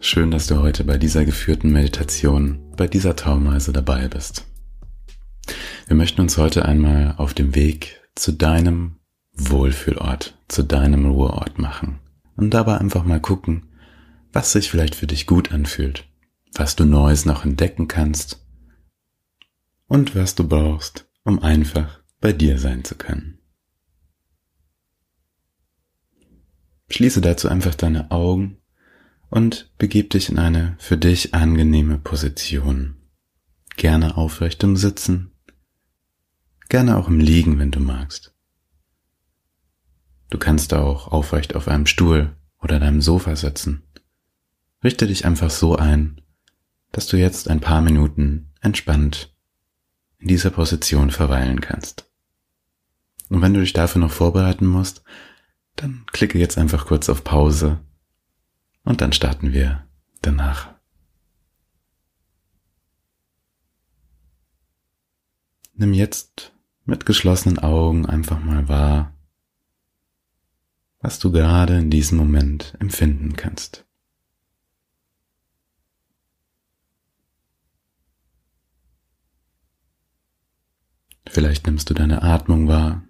schön, dass du heute bei dieser geführten Meditation, bei dieser Traumreise dabei bist. Wir möchten uns heute einmal auf dem Weg zu deinem Wohlfühlort, zu deinem Ruheort machen und dabei einfach mal gucken, was sich vielleicht für dich gut anfühlt, was du Neues noch entdecken kannst und was du brauchst, um einfach bei dir sein zu können. Schließe dazu einfach deine Augen und begib dich in eine für dich angenehme Position. Gerne aufrecht im Sitzen, gerne auch im Liegen, wenn du magst. Du kannst auch aufrecht auf einem Stuhl oder deinem Sofa sitzen. Richte dich einfach so ein, dass du jetzt ein paar Minuten entspannt in dieser Position verweilen kannst. Und wenn du dich dafür noch vorbereiten musst, dann klicke jetzt einfach kurz auf Pause und dann starten wir danach. Nimm jetzt mit geschlossenen Augen einfach mal wahr, was du gerade in diesem Moment empfinden kannst. Vielleicht nimmst du deine Atmung wahr.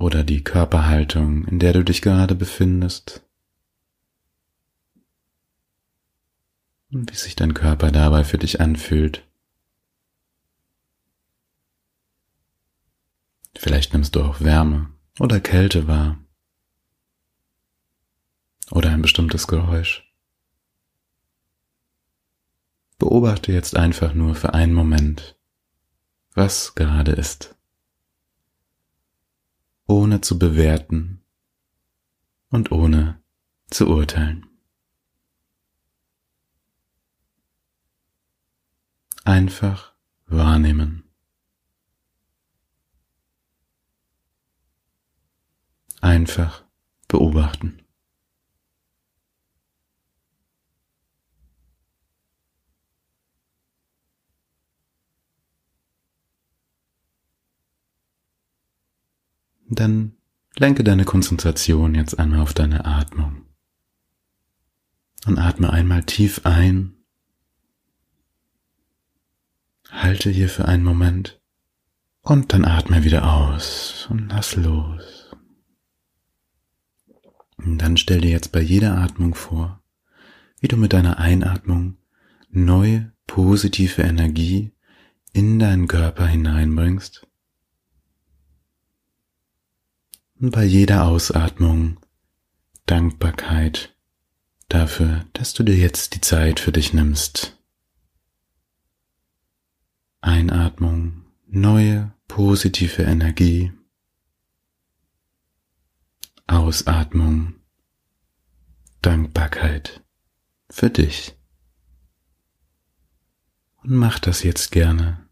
Oder die Körperhaltung, in der du dich gerade befindest und wie sich dein Körper dabei für dich anfühlt. Vielleicht nimmst du auch Wärme oder Kälte wahr oder ein bestimmtes Geräusch. Beobachte jetzt einfach nur für einen Moment, was gerade ist ohne zu bewerten und ohne zu urteilen. Einfach wahrnehmen. Einfach beobachten. Dann lenke deine Konzentration jetzt einmal auf deine Atmung. Und atme einmal tief ein. Halte hier für einen Moment. Und dann atme wieder aus und lass los. Und dann stell dir jetzt bei jeder Atmung vor, wie du mit deiner Einatmung neue positive Energie in deinen Körper hineinbringst und bei jeder Ausatmung Dankbarkeit dafür, dass du dir jetzt die Zeit für dich nimmst. Einatmung, neue positive Energie. Ausatmung, Dankbarkeit für dich. Und mach das jetzt gerne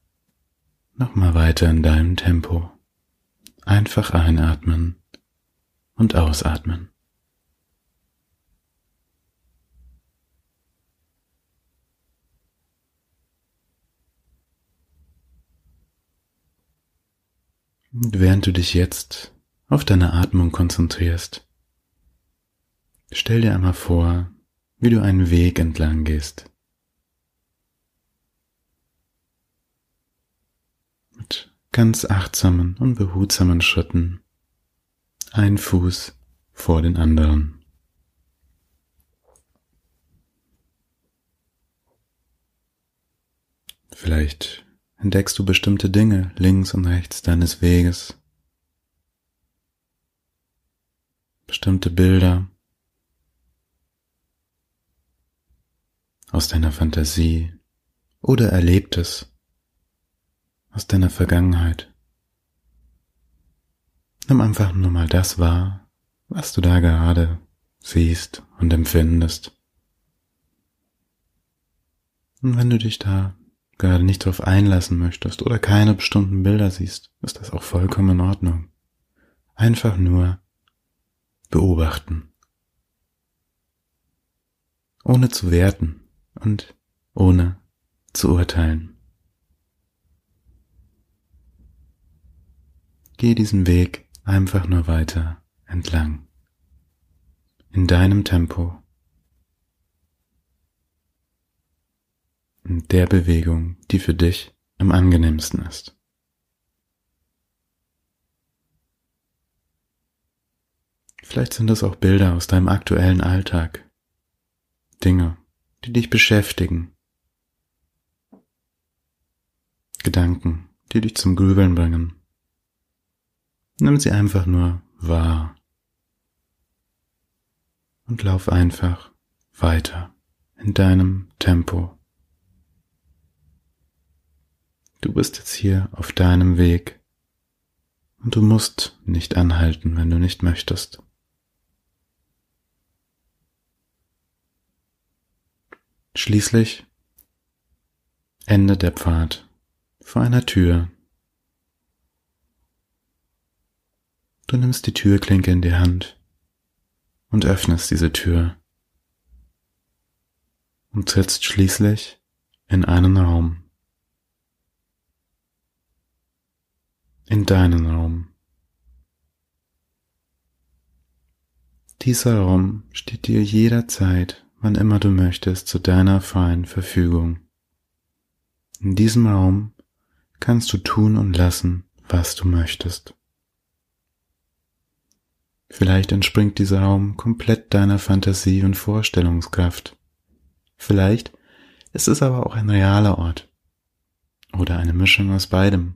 nochmal weiter in deinem Tempo. Einfach einatmen und ausatmen. Und während du dich jetzt auf deine Atmung konzentrierst, stell dir einmal vor, wie du einen Weg entlang gehst. Mit ganz achtsamen und behutsamen Schritten ein Fuß vor den anderen. Vielleicht entdeckst du bestimmte Dinge links und rechts deines Weges, bestimmte Bilder aus deiner Fantasie oder Erlebtes aus deiner Vergangenheit. Nimm einfach nur mal das wahr, was du da gerade siehst und empfindest. Und wenn du dich da gerade nicht darauf einlassen möchtest oder keine bestimmten Bilder siehst, ist das auch vollkommen in Ordnung. Einfach nur beobachten. Ohne zu werten und ohne zu urteilen. Geh diesen Weg einfach nur weiter entlang. In deinem Tempo. In der Bewegung, die für dich am angenehmsten ist. Vielleicht sind es auch Bilder aus deinem aktuellen Alltag. Dinge, die dich beschäftigen. Gedanken, die dich zum Grübeln bringen. Nimm sie einfach nur wahr. Und lauf einfach weiter in deinem Tempo. Du bist jetzt hier auf deinem Weg und du musst nicht anhalten, wenn du nicht möchtest. Schließlich endet der Pfad vor einer Tür. Du nimmst die Türklinke in die Hand und öffnest diese Tür und trittst schließlich in einen Raum. In deinen Raum. Dieser Raum steht dir jederzeit wann immer du möchtest, zu deiner freien Verfügung. In diesem Raum kannst du tun und lassen, was du möchtest. Vielleicht entspringt dieser Raum komplett deiner Fantasie und Vorstellungskraft. Vielleicht ist es aber auch ein realer Ort oder eine Mischung aus beidem.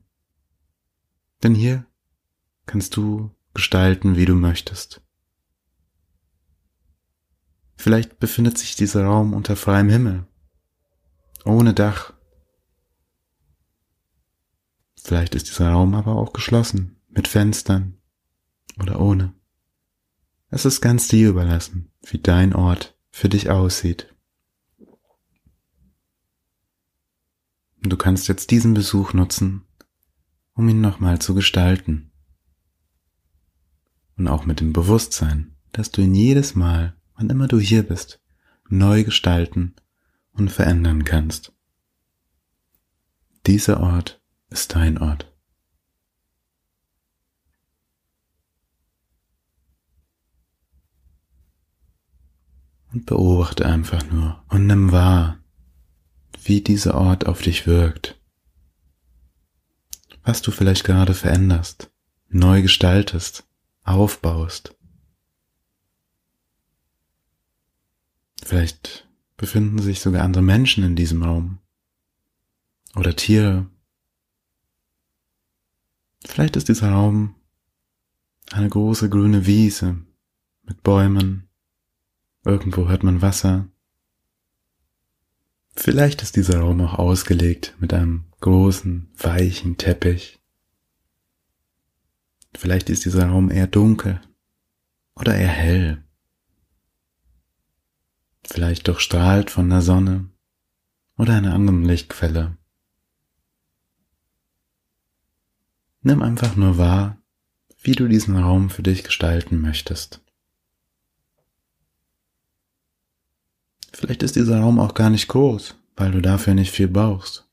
Denn hier kannst du gestalten, wie du möchtest. Vielleicht befindet sich dieser Raum unter freiem Himmel, ohne Dach. Vielleicht ist dieser Raum aber auch geschlossen, mit Fenstern oder ohne. Es ist ganz dir überlassen, wie dein Ort für dich aussieht. Und du kannst jetzt diesen Besuch nutzen, um ihn nochmal zu gestalten. Und auch mit dem Bewusstsein, dass du ihn jedes Mal wann immer du hier bist, neu gestalten und verändern kannst. Dieser Ort ist dein Ort. Und beobachte einfach nur und nimm wahr, wie dieser Ort auf dich wirkt. Was du vielleicht gerade veränderst, neu gestaltest, aufbaust. Vielleicht befinden sich sogar andere Menschen in diesem Raum. Oder Tiere. Vielleicht ist dieser Raum eine große grüne Wiese mit Bäumen. Irgendwo hört man Wasser. Vielleicht ist dieser Raum auch ausgelegt mit einem großen, weichen Teppich. Vielleicht ist dieser Raum eher dunkel oder eher hell vielleicht durchstrahlt von der Sonne oder einer anderen Lichtquelle. Nimm einfach nur wahr, wie du diesen Raum für dich gestalten möchtest. Vielleicht ist dieser Raum auch gar nicht groß, weil du dafür nicht viel brauchst.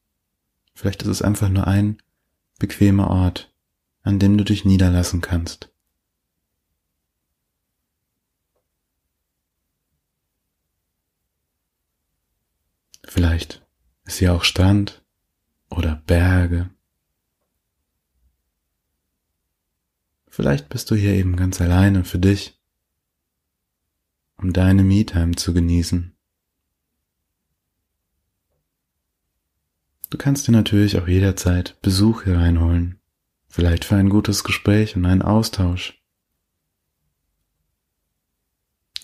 Vielleicht ist es einfach nur ein bequemer Ort, an dem du dich niederlassen kannst. Vielleicht ist hier auch Strand oder Berge. Vielleicht bist du hier eben ganz alleine für dich, um deine Me-Time zu genießen. Du kannst dir natürlich auch jederzeit Besuch hier reinholen, vielleicht für ein gutes Gespräch und einen Austausch.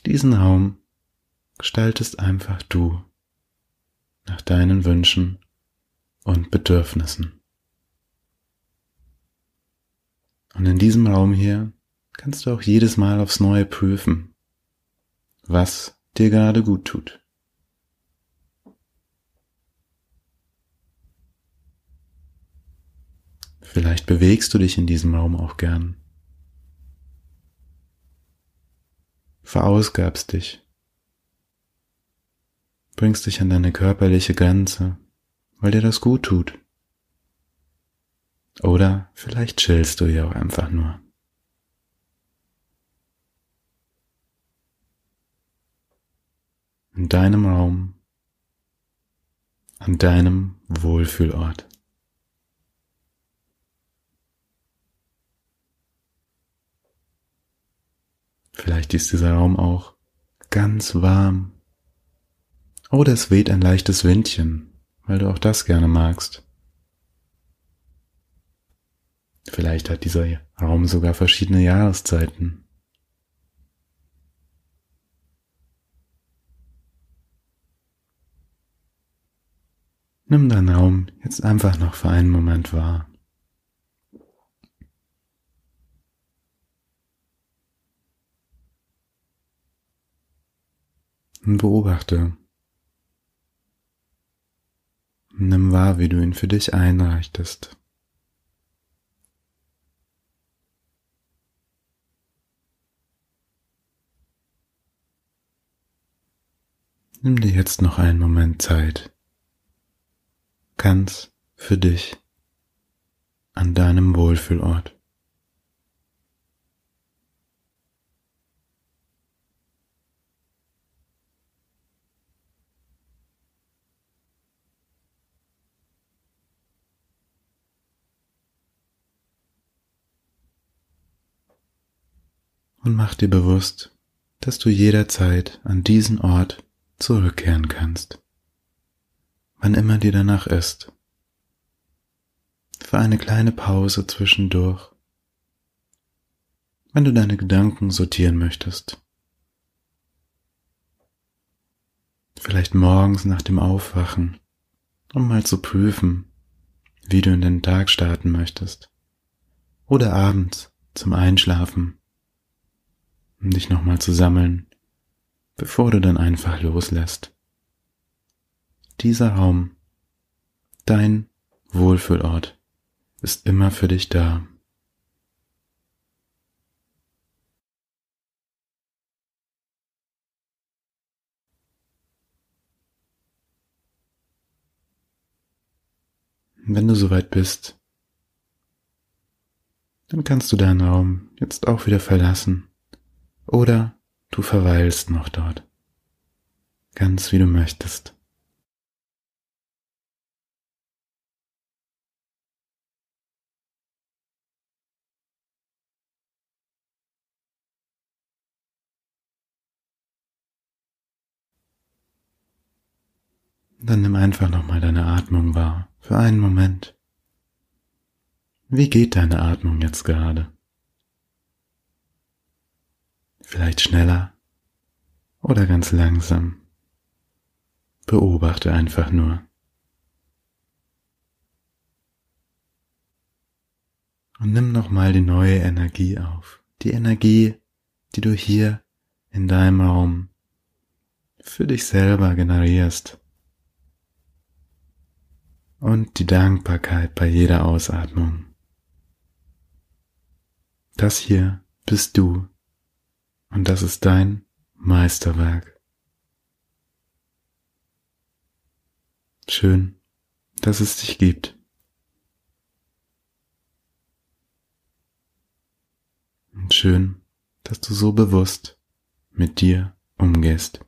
Diesen Raum gestaltest einfach du nach deinen Wünschen und Bedürfnissen. Und in diesem Raum hier kannst du auch jedes Mal aufs Neue prüfen, was dir gerade gut tut. Vielleicht bewegst du dich in diesem Raum auch gern. Verausgabst dich. Bringst dich an deine körperliche Grenze, weil dir das gut tut. Oder vielleicht chillst du ja auch einfach nur. In deinem Raum, an deinem Wohlfühlort. Vielleicht ist dieser Raum auch ganz warm. Oder es weht ein leichtes Windchen, weil du auch das gerne magst. Vielleicht hat dieser Raum sogar verschiedene Jahreszeiten. Nimm deinen Raum jetzt einfach noch für einen Moment wahr. Und beobachte. Nimm wahr, wie du ihn für dich einreichtest. Nimm dir jetzt noch einen Moment Zeit, ganz für dich an deinem Wohlfühlort. Und mach dir bewusst, dass du jederzeit an diesen Ort zurückkehren kannst, wann immer dir danach ist, für eine kleine Pause zwischendurch, wenn du deine Gedanken sortieren möchtest. Vielleicht morgens nach dem Aufwachen, um mal zu prüfen, wie du in den Tag starten möchtest. Oder abends zum Einschlafen, um dich nochmal zu sammeln bevor du dann einfach loslässt. Dieser Raum, dein Wohlfühlort, ist immer für dich da. Wenn du soweit bist, dann kannst du deinen Raum jetzt auch wieder verlassen oder Du verweilst noch dort, ganz wie du möchtest. Dann nimm einfach nochmal deine Atmung wahr, für einen Moment. Wie geht deine Atmung jetzt gerade? Vielleicht schneller oder ganz langsam. Beobachte einfach nur. Und nimm nochmal die neue Energie auf. Die Energie, die du hier in deinem Raum für dich selber generierst. Und die Dankbarkeit bei jeder Ausatmung. Das hier bist du und das ist dein Meisterwerk. Schön, dass es dich gibt. Und schön, dass du so bewusst mit dir umgehst.